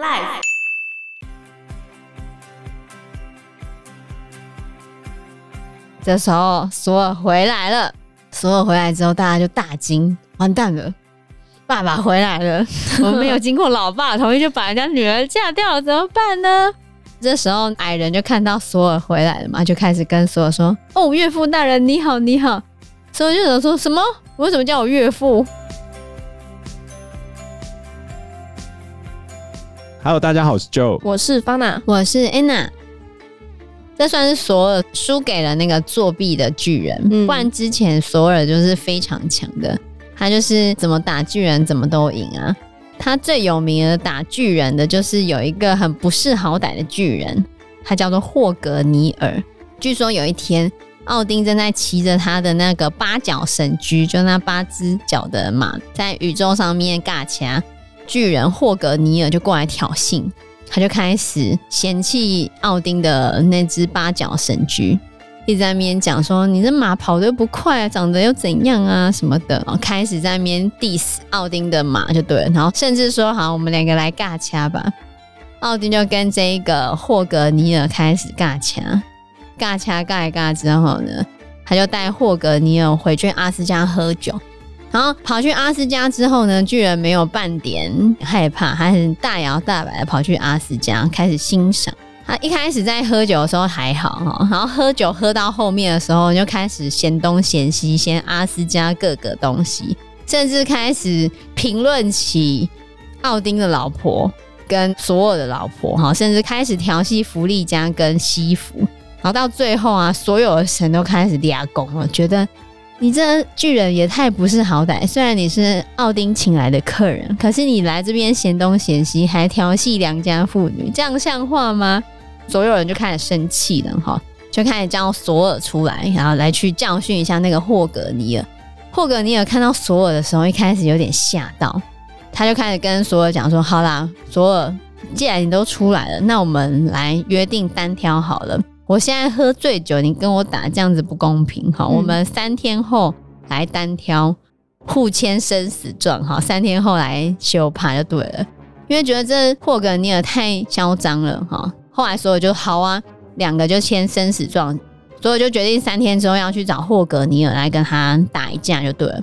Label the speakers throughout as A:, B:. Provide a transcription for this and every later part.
A: Life。
B: 这时候索尔回来了，索尔回来之后，大家就大惊，完蛋了，爸爸回来了，我们没有经过老爸同意就把人家女儿嫁掉了，怎么办呢？这时候矮人就看到索尔回来了嘛，就开始跟索尔说：“哦，岳父大人你好，你好。”索尔就想说什么？为什么叫我岳父
C: ？Hello，大家好，我是 Joe，
A: 我是方娜，
B: 我是 Anna。这算是索尔输给了那个作弊的巨人，嗯、不然之前索尔就是非常强的，他就是怎么打巨人怎么都赢啊。他最有名的打巨人的就是有一个很不识好歹的巨人，他叫做霍格尼尔。据说有一天，奥丁正在骑着他的那个八角神驹，就那八只脚的马，在宇宙上面尬掐，巨人霍格尼尔就过来挑衅。他就开始嫌弃奥丁的那只八角神驹，一直在那边讲说：“你这马跑得不快啊，长得又怎样啊什么的。”开始在那边 diss 奥丁的马就对了，然后甚至说：“好，我们两个来尬掐吧。”奥丁就跟这一个霍格尼尔开始尬掐，尬掐尬一尬之后呢，他就带霍格尼尔回去阿斯加喝酒。然后跑去阿斯加之后呢，巨人没有半点害怕，还是大摇大摆的跑去阿斯加开始欣赏。他一开始在喝酒的时候还好哈，然后喝酒喝到后面的时候就开始嫌东嫌西，嫌阿斯加各个东西，甚至开始评论起奥丁的老婆跟索尔的老婆哈，甚至开始调戏弗利嘉跟西弗。然后到最后啊，所有的神都开始立功了，觉得。你这巨人也太不识好歹！虽然你是奥丁请来的客人，可是你来这边嫌东嫌西，还调戏良家妇女，这样像话吗？所有人就开始生气了，哈，就开始叫索尔出来，然后来去教训一下那个霍格尼尔。霍格尼尔看到索尔的时候，一开始有点吓到，他就开始跟索尔讲说：“好啦，索尔，既然你都出来了，那我们来约定单挑好了。”我现在喝醉酒，你跟我打这样子不公平哈！我们三天后来单挑，互签生死状哈，三天后来修牌就对了。因为觉得这霍格尼尔太嚣张了哈，后来索尔就好啊，两个就签生死状，所以就决定三天之后要去找霍格尼尔来跟他打一架就对了。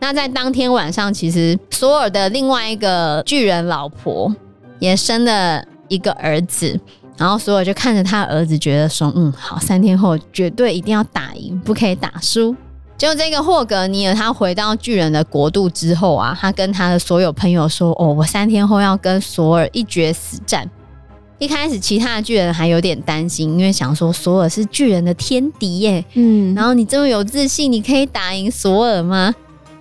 B: 那在当天晚上，其实索尔的另外一个巨人老婆也生了一个儿子。然后索尔就看着他儿子，觉得说：“嗯，好，三天后绝对一定要打赢，不可以打输。”就这个霍格尼尔，他回到巨人的国度之后啊，他跟他的所有朋友说：“哦，我三天后要跟索尔一决死战。”一开始，其他的巨人还有点担心，因为想说索尔是巨人的天敌耶。嗯，然后你这么有自信，你可以打赢索尔吗？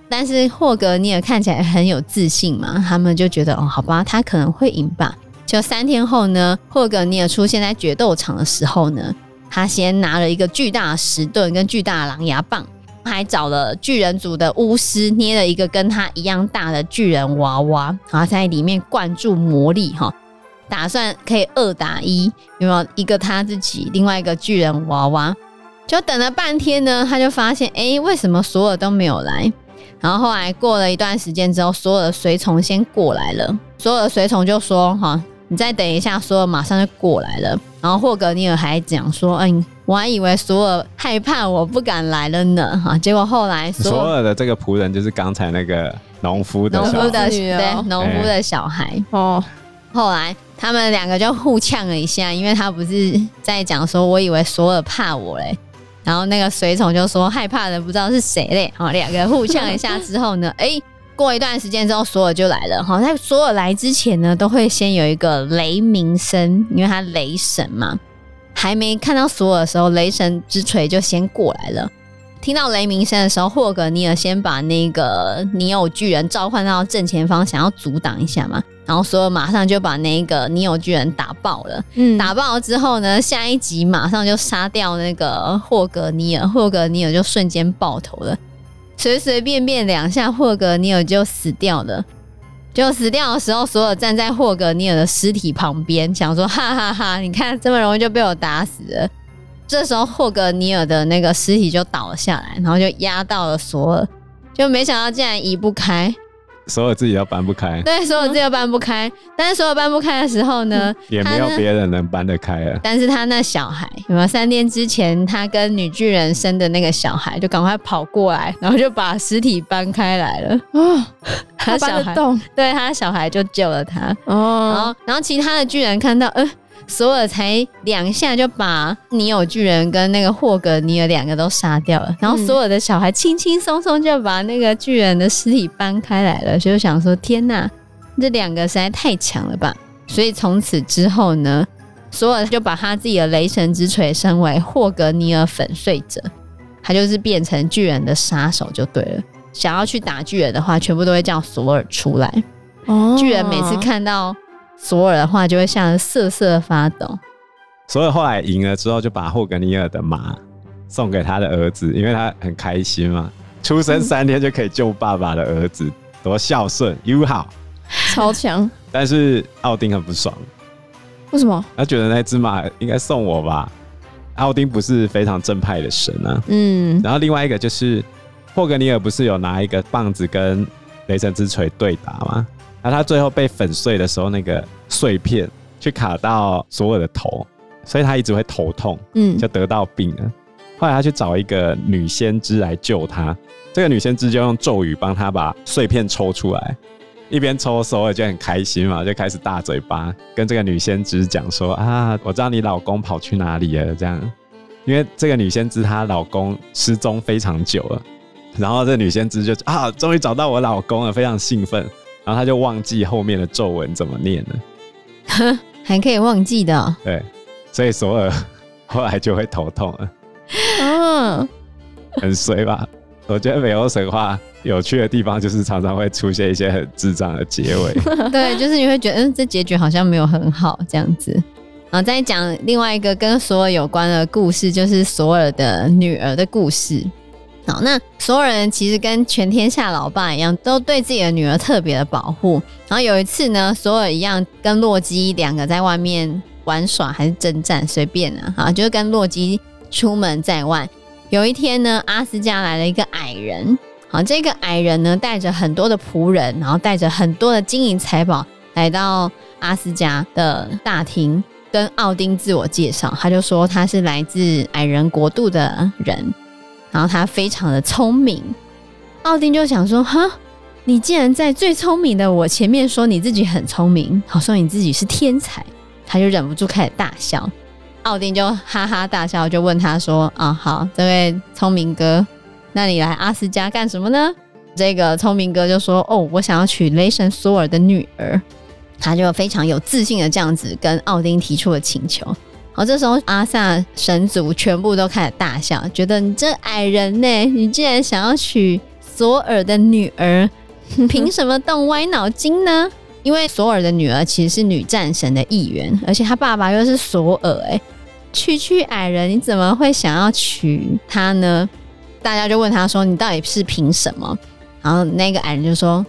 B: 但是霍格尼尔看起来很有自信嘛，他们就觉得：“哦，好吧，他可能会赢吧。”就三天后呢，霍格尼尔出现在决斗场的时候呢，他先拿了一个巨大的石盾跟巨大的狼牙棒，还找了巨人族的巫师捏了一个跟他一样大的巨人娃娃，然后在里面灌注魔力哈，打算可以二打一，有没有一个他自己，另外一个巨人娃娃？就等了半天呢，他就发现，哎、欸，为什么所有都没有来？然后后来过了一段时间之后，所有的随从先过来了，所有的随从就说，哈。你再等一下，索尔马上就过来了。然后霍格尼尔还讲说：“嗯，我还以为索尔害怕我不敢来了呢。”哈，结果后来
C: 索尔的这个仆人就是刚才那个农夫的农
B: 夫的对农夫的小孩哦。后来他们两个就互呛了一下，因为他不是在讲说：“我以为索尔怕我嘞。”然后那个随从就说：“害怕的不知道是谁嘞。”好，两个互呛一下之后呢，哎。过一段时间之后，索尔就来了。哈，在索尔来之前呢，都会先有一个雷鸣声，因为他雷神嘛。还没看到索尔的时候，雷神之锤就先过来了。听到雷鸣声的时候，霍格尼尔先把那个尼欧巨人召唤到正前方，想要阻挡一下嘛。然后索尔马上就把那个尼欧巨人打爆了。嗯，打爆了之后呢，下一集马上就杀掉那个霍格尼尔，霍格尼尔就瞬间爆头了。随随便便两下，霍格尼尔就死掉了。就死掉的时候，索尔站在霍格尼尔的尸体旁边，想说：“哈哈哈，你看这么容易就被我打死了。”这时候，霍格尼尔的那个尸体就倒了下来，然后就压到了索尔，就没想到竟然移不开。
C: 所有自己都搬不开。
B: 对，所有自己都搬不开。但是所有搬不开的时候呢，
C: 也没有别人能搬得开了。
B: 但是他那小孩，有没有三天之前他跟女巨人生的那个小孩，就赶快跑过来，然后就把尸体搬开来了。哦，他小孩，对，他小孩就救了他。哦，然后然后其他的巨人看到，呃。索尔才两下就把尼尔巨人跟那个霍格尼尔两个都杀掉了，然后索尔的小孩轻轻松松就把那个巨人的尸体搬开来了，就想说：天哪，这两个实在太强了吧！所以从此之后呢，索尔就把他自己的雷神之锤升为霍格尼尔粉碎者，他就是变成巨人的杀手就对了。想要去打巨人的话，全部都会叫索尔出来。哦，巨人每次看到。索尔的话就会吓得瑟瑟发抖。
C: 索尔后来赢了之后，就把霍格尼尔的马送给他的儿子，因为他很开心嘛，出生三天就可以救爸爸的儿子，嗯、多孝顺友好，
A: 超强。
C: 但是奥丁很不爽，
A: 为什么？
C: 他觉得那只马应该送我吧？奥丁不是非常正派的神啊。嗯。然后另外一个就是霍格尼尔不是有拿一个棒子跟雷神之锤对打吗？那他最后被粉碎的时候，那个碎片去卡到索尔的头，所以他一直会头痛，嗯，就得到病了。后来他去找一个女先知来救他，这个女先知就用咒语帮他把碎片抽出来，一边抽索尔就很开心嘛，就开始大嘴巴跟这个女先知讲说啊，我知道你老公跑去哪里了，这样，因为这个女先知她老公失踪非常久了，然后这个女先知就啊，终于找到我老公了，非常兴奋。然后他就忘记后面的咒文怎么念了，
B: 还可以忘记的哦。
C: 对，所以索尔 后来就会头痛了。嗯，很衰吧？我觉得北欧神话有趣的地方就是常常会出现一些很智障的结尾。
B: 对，就是你会觉得，嗯，这结局好像没有很好这样子。然后再讲另外一个跟索尔有关的故事，就是索尔的女儿的故事。好，那所有人其实跟全天下老爸一样，都对自己的女儿特别的保护。然后有一次呢，索尔一样跟洛基两个在外面玩耍还是征战，随便啊，啊，就是跟洛基出门在外。有一天呢，阿斯加来了一个矮人，好，这个矮人呢带着很多的仆人，然后带着很多的金银财宝来到阿斯加的大厅，跟奥丁自我介绍，他就说他是来自矮人国度的人。然后他非常的聪明，奥丁就想说：“哈，你竟然在最聪明的我前面说你自己很聪明，好说你自己是天才。”他就忍不住开始大笑。奥丁就哈哈大笑，就问他说：“啊，好，这位聪明哥，那你来阿斯加干什么呢？”这个聪明哥就说：“哦，我想要娶雷神索尔的女儿。”他就非常有自信的这样子跟奥丁提出了请求。然后这时候，阿萨神族全部都开始大笑，觉得你这矮人呢，你竟然想要娶索尔的女儿，凭什么动歪脑筋呢？因为索尔的女儿其实是女战神的一员，而且他爸爸又是索尔，哎，区区矮人，你怎么会想要娶她呢？大家就问他说：“你到底是凭什么？”然后那个矮人就说：“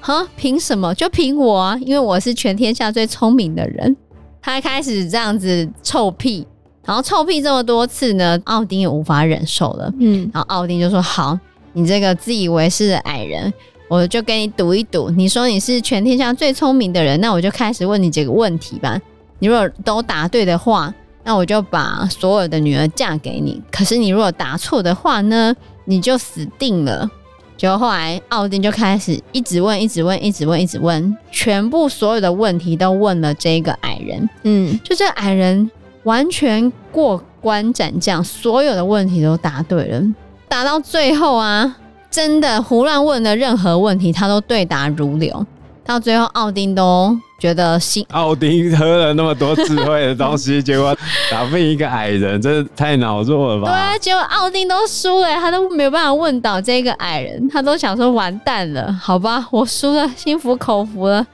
B: 哈，凭什么？就凭我啊，因为我是全天下最聪明的人。”他开始这样子臭屁，然后臭屁这么多次呢，奥丁也无法忍受了。嗯，然后奥丁就说：“好，你这个自以为是的矮人，我就跟你赌一赌。你说你是全天下最聪明的人，那我就开始问你几个问题吧。你如果都答对的话，那我就把所有的女儿嫁给你。可是你如果答错的话呢，你就死定了。”就后来，奥丁就开始一直问，一直问，一直问，一直问，全部所有的问题都问了这个矮人。嗯，就这个矮人完全过关斩将，所有的问题都答对了。答到最后啊，真的胡乱问的任何问题，他都对答如流。到最后，奥丁都。觉得心
C: 奥丁喝了那么多智慧的东西，结果打不赢一个矮人，真是太恼弱了吧？
B: 对啊，结果奥丁都输了，他都没有办法问倒这个矮人，他都想说完蛋了，好吧，我输了，心服口服了，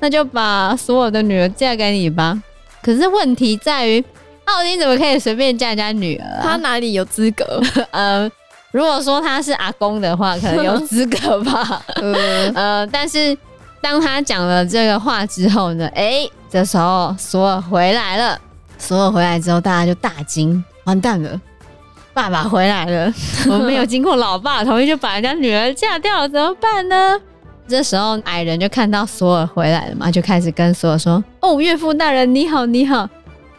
B: 那就把所有的女儿嫁给你吧。可是问题在于，奥丁怎么可以随便嫁人家女儿啊？
A: 他哪里有资格？
B: 呃，如果说他是阿公的话，可能有资格吧。呃，但是。当他讲了这个话之后呢，哎，这时候索尔回来了。索尔回来之后，大家就大惊，完蛋了，爸爸回来了。我们没有经过老爸同意就把人家女儿嫁掉了，怎么办呢？这时候矮人就看到索尔回来了嘛，就开始跟索尔说：“哦，岳父大人你好，你好。”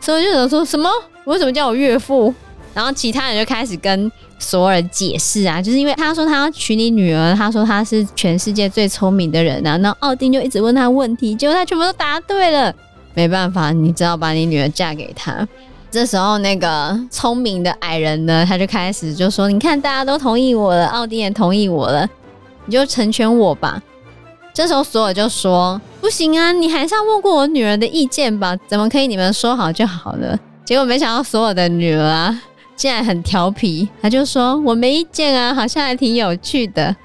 B: 索尔就想说什么？为什么叫我岳父？然后其他人就开始跟索尔解释啊，就是因为他说他要娶你女儿，他说他是全世界最聪明的人啊。然后奥丁就一直问他问题，结果他全部都答对了。没办法，你只好把你女儿嫁给他。这时候那个聪明的矮人呢，他就开始就说：“你看，大家都同意我了，奥丁也同意我了，你就成全我吧。”这时候索尔就说：“不行啊，你还是要问过我女儿的意见吧？怎么可以你们说好就好了？”结果没想到索尔的女儿啊。竟然很调皮，他就说：“我没意见啊，好像还挺有趣的啊。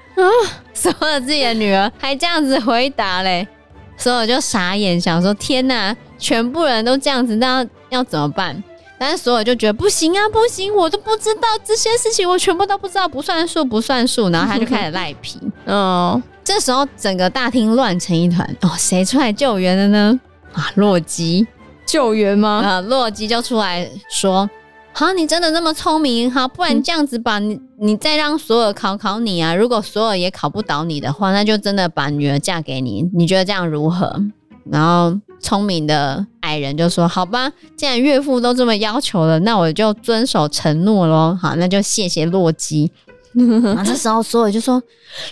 B: ”所有自己的女儿还这样子回答嘞，所有就傻眼，想说：“天哪，全部人都这样子，那要，怎么办？”但是所有就觉得不行啊，不行，我都不知道这些事情，我全部都不知道，不算数，不算数。然后他就开始赖皮。哦，这时候整个大厅乱成一团。哦，谁出来救援了呢？啊，洛基
A: 救援吗？
B: 啊，洛基就出来说。好，你真的那么聪明？好，不然这样子吧，你你再让索尔考考你啊。如果索尔也考不倒你的话，那就真的把女儿嫁给你。你觉得这样如何？然后聪明的矮人就说：“好吧，既然岳父都这么要求了，那我就遵守承诺喽。好，那就谢谢洛基。”然后这时候索尔就说：“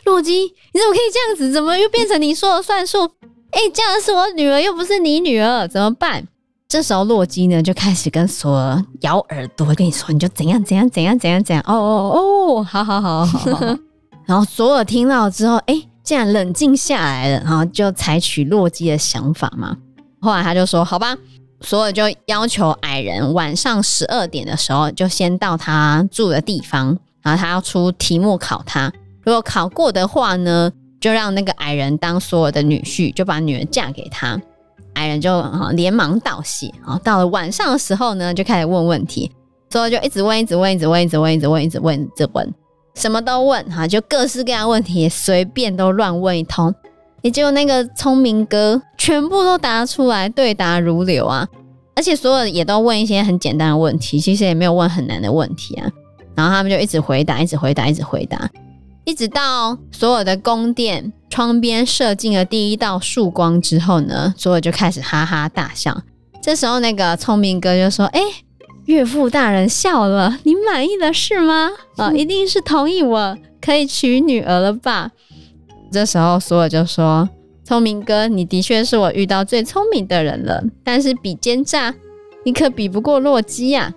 B: 洛基，你怎么可以这样子？怎么又变成你说了算数？哎，这样是我女儿，又不是你女儿，怎么办？”这时候洛基呢就开始跟索尔咬耳朵，跟你说你就怎样怎样怎样怎样怎样哦哦哦，好好好好好。然后索尔听到之后，哎，竟然冷静下来了，然后就采取洛基的想法嘛。后来他就说：“好吧。”索尔就要求矮人晚上十二点的时候就先到他住的地方，然后他要出题目考他。如果考过的话呢，就让那个矮人当索尔的女婿，就把女儿嫁给他。矮人就啊连忙道谢啊，到了晚上的时候呢，就开始问问题，所以就一直问，一直问，一直问，一直问，一直问，一直问，一直问，什么都问哈，就各式各样问题，随便都乱问一通。也就那个聪明哥全部都答出来，对答如流啊，而且所有也都问一些很简单的问题，其实也没有问很难的问题啊。然后他们就一直回答，一直回答，一直回答。一直到所有的宫殿窗边射进了第一道曙光之后呢，所有就开始哈哈大笑。这时候，那个聪明哥就说：“哎，岳父大人笑了，你满意了是吗？啊、哦，一定是同意我可以娶女儿了吧？”这时候，索尔就说：“聪明哥，你的确是我遇到最聪明的人了，但是比奸诈，你可比不过洛基呀。”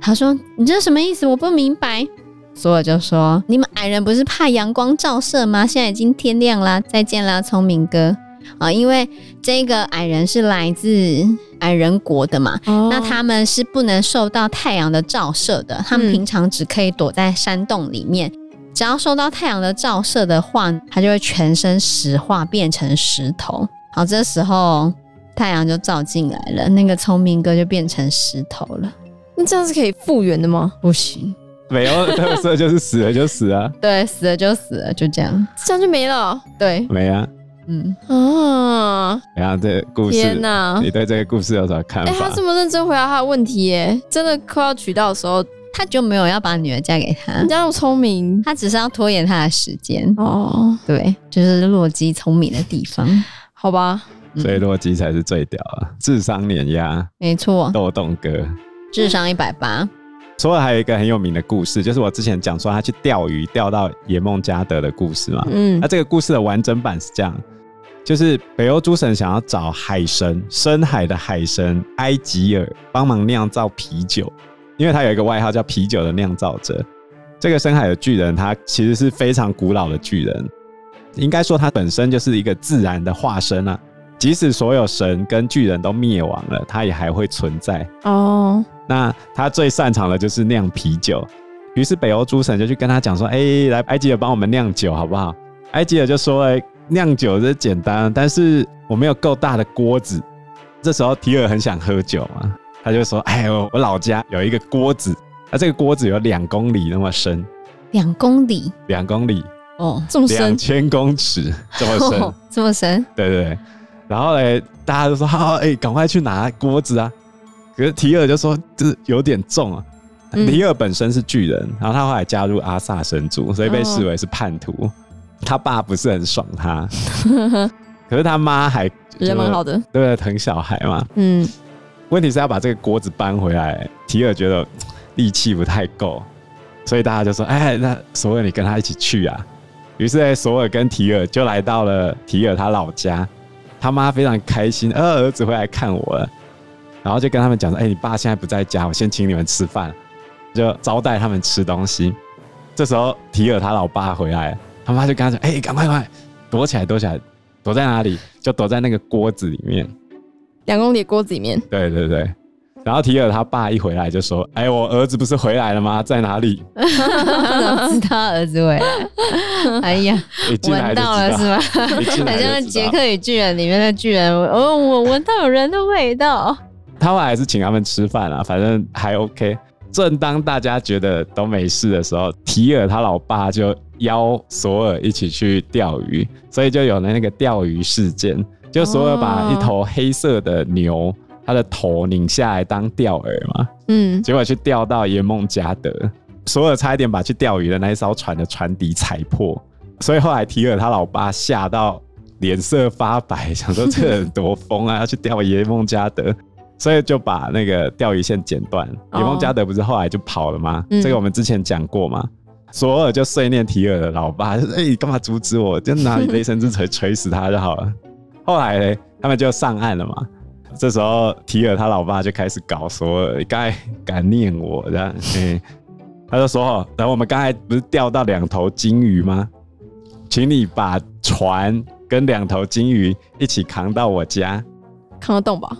B: 他说：“你这什么意思？我不明白。”索尔就说：“你们矮人不是怕阳光照射吗？现在已经天亮啦，再见啦，聪明哥啊！因为这个矮人是来自矮人国的嘛，哦、那他们是不能受到太阳的照射的，他们平常只可以躲在山洞里面。嗯、只要受到太阳的照射的话，他就会全身石化，变成石头。好，这时候太阳就照进来了，那个聪明哥就变成石头了。
A: 那这样是可以复原的吗？
B: 不行。”
C: 没有特色就是死了就死啊，
B: 对，死了就死了，就这样，
A: 这样就没了，
B: 对，
C: 没啊，
B: 嗯。
A: 啊，
C: 然后这个故事，
A: 天哪，
C: 你对这个故事有什么看法？哎、
A: 欸，他这么认真回答他的问题，耶，真的快要娶到的时候，
B: 他就没有要把女儿嫁给他，
A: 人家那么聪明，
B: 他只是要拖延他的时间。
A: 哦，
B: 对，就是洛基聪明的地方，
A: 好吧，
C: 所以洛基才是最屌啊，智商碾压，
B: 没错，
C: 豆豆哥，
B: 智商一百八。
C: 除了还有一个很有名的故事，就是我之前讲说他去钓鱼钓到野梦加德的故事嘛。嗯，那这个故事的完整版是这样：就是北欧诸神想要找海神，深海的海神埃吉尔帮忙酿造啤酒，因为他有一个外号叫啤酒的酿造者。这个深海的巨人，他其实是非常古老的巨人，应该说他本身就是一个自然的化身啊。即使所有神跟巨人都灭亡了，他也还会存在。哦。那他最擅长的就是酿啤酒，于是北欧诸神就去跟他讲说：“哎、欸，来埃及尔帮我们酿酒好不好？”埃及尔就说：“哎，酿酒这简单，但是我没有够大的锅子。”这时候提尔很想喝酒嘛，他就说：“哎呦，我老家有一个锅子，那这个锅子有两公里那么深，
B: 两公里，
C: 两公里。
B: 哦，这么深，
C: 两千公尺这么深，
B: 哦、这么深，
C: 对对对。然后嘞，大家都说：好，哎，赶快去拿锅子啊！”可是提尔就说，这有点重啊。嗯、提尔本身是巨人，然后他后来加入阿萨神族，所以被视为是叛徒。哦、他爸不是很爽他，可是他妈还
A: 人蛮好的，
C: 对不对？疼小孩嘛。嗯。问题是要把这个锅子搬回来，提尔觉得力气不太够，所以大家就说：“哎，那索尔你跟他一起去啊。”于是索尔跟提尔就来到了提尔他老家，他妈非常开心，呃，儿子回来看我了，然后就跟他们讲说：“哎，你爸现在不在家，我先请你们吃饭。”就招待他们吃东西。这时候提尔他老爸回来，他妈就跟他说：“哎，赶快快躲起来，躲起来，躲在哪里？就躲在那个锅子里面。”
A: 两公里锅子里面，
C: 对对对，然后提尔他爸一回来就说：“哎，我儿子不是回来了吗？在哪里？”
B: 怎 么知道他儿子回来？哎呀，闻到了是吗？好像《杰克与巨人》里面的巨人，哦，我闻到有人的味道。
C: 他后来还是请他们吃饭了，反正还 OK。正当大家觉得都没事的时候，提尔他老爸就邀索尔一起去钓鱼，所以就有了那个钓鱼事件。就索尔把一头黑色的牛，它的头拧下来当钓饵嘛，嗯，结果去钓到耶梦加德，索尔差一点把去钓鱼的那一艘船的船底踩破，所以后来提尔他老爸吓到脸色发白，想说这人多疯啊，要去钓耶梦加德，所以就把那个钓鱼线剪断。耶梦加德不是后来就跑了吗？这个我们之前讲过嘛。索尔就碎念提尔的老爸，说：“哎，你干嘛阻止我？就拿雷神之锤锤死他就好了。”后来呢，他们就上岸了嘛。这时候提尔他老爸就开始搞索尔，你刚才敢念我这样，嗯，他就说：“然后我们刚才不是钓到两头金鱼吗？请你把船跟两头金鱼一起扛到我家，
A: 扛得动吧？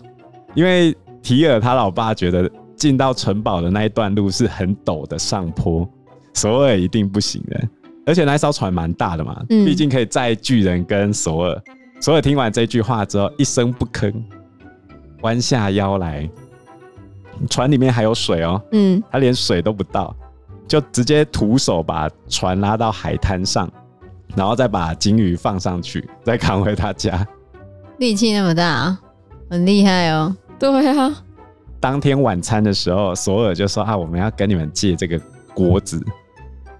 C: 因为提尔他老爸觉得进到城堡的那一段路是很陡的上坡，索尔一定不行的。而且那艘船蛮大的嘛，毕竟可以载巨人跟索尔。”索尔听完这句话之后，一声不吭，弯下腰来。船里面还有水哦，嗯，他连水都不倒，就直接徒手把船拉到海滩上，然后再把金鱼放上去，再扛回他家。
B: 力气那么大，很厉害哦。
A: 对啊。
C: 当天晚餐的时候，索尔就说：“啊，我们要跟你们借这个锅子。”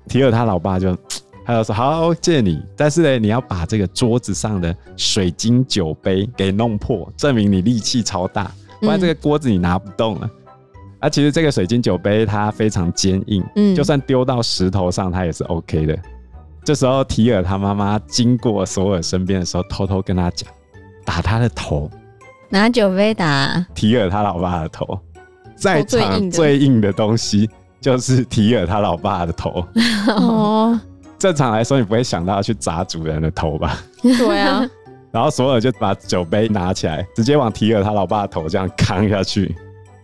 C: 提尔他老爸就。他就说：“好，借你，但是呢，你要把这个桌子上的水晶酒杯给弄破，证明你力气超大，不然这个锅子你拿不动了。嗯”啊，其实这个水晶酒杯它非常坚硬，嗯，就算丢到石头上，它也是 OK 的。这时候提尔他妈妈经过索尔身边的时候，偷偷跟他讲：“打他的头，
B: 拿酒杯打
C: 提尔他老爸的头，在场最硬的东西就是提尔他老爸的头。”哦。正常来说，你不会想到要去砸主人的头吧？
A: 对啊。
C: 然后索尔就把酒杯拿起来，直接往提尔他老爸的头这样扛下去，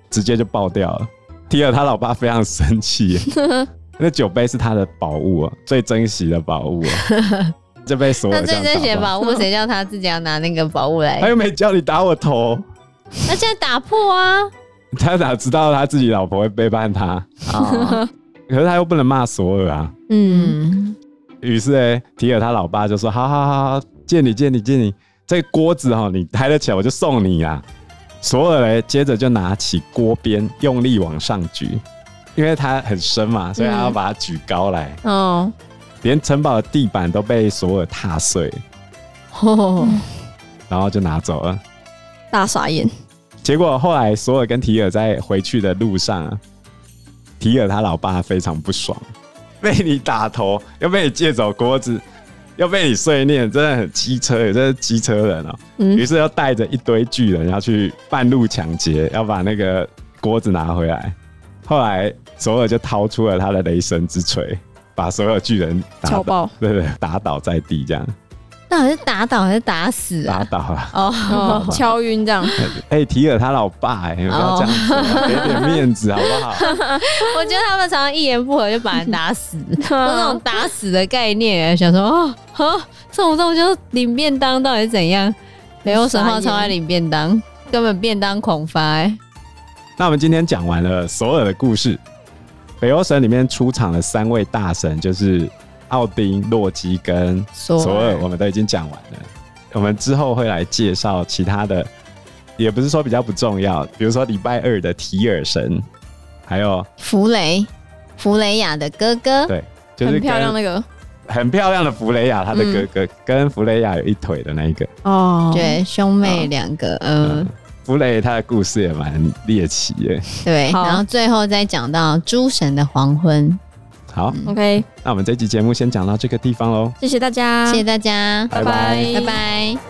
C: 直接就爆掉了。提尔他老爸非常生气，那酒杯是他的宝物啊，最珍惜的宝物啊，就被索尔。
B: 那最珍惜的宝物，谁叫他自己要拿那个宝物来？
C: 他又没叫你打我头，
B: 那现在打破啊！
C: 他哪知道他自己老婆会背叛他？哦、可是他又不能骂索尔啊。嗯。于是哎，提尔他老爸就说：“好好好好，借你借你借你，这个锅子哈，你抬得起来我就送你啊。”索尔嘞，接着就拿起锅边，用力往上举，因为它很深嘛，所以他要把它举高来。哦、连城堡的地板都被索尔踏碎，哦，然后就拿走了，
A: 大傻眼。
C: 结果后来索尔跟提尔在回去的路上，提尔他老爸非常不爽。被你打头，又被你借走锅子，又被你碎念，真的很机车，也真是机车人哦、喔。于、嗯、是要带着一堆巨人要去半路抢劫，要把那个锅子拿回来。后来索尔就掏出了他的雷神之锤，把所有巨人打
A: 敲爆，
C: 对，对对，打倒在地这样。
B: 到底是打倒还是打死
C: 啊？打倒啊！
A: 哦，哦 敲晕这样。
C: 哎、欸，提尔他老爸、欸，哎，不要这样子、哦，给点面子好不好？
B: 我觉得他们常常一言不合就把人打死，有那种打死的概念。想说，哦，呵，动不动就领便当，到底是怎样？北欧神话超爱领便当，根本便当狂发、欸。
C: 那我们今天讲完了所有的故事，北欧神里面出场的三位大神就是。奥丁、洛基跟索尔，我们都已经讲完了。我们之后会来介绍其他的，也不是说比较不重要。比如说礼拜二的提尔神，还有
B: 弗雷、弗雷亚的哥哥，
C: 对，就是
A: 很漂亮那个。
C: 很漂亮的弗雷亚，他的哥哥、嗯、跟弗雷亚有一腿的那一个。
B: 哦，对，兄妹两个，嗯、呃，
C: 弗雷他的故事也蛮猎奇的，
B: 对，然后最后再讲到诸神的黄昏。
C: 好
A: ，OK，
C: 那我们这期节目先讲到这个地方喽，
A: 谢谢大家，
B: 谢谢大家，
C: 拜拜，
B: 拜拜。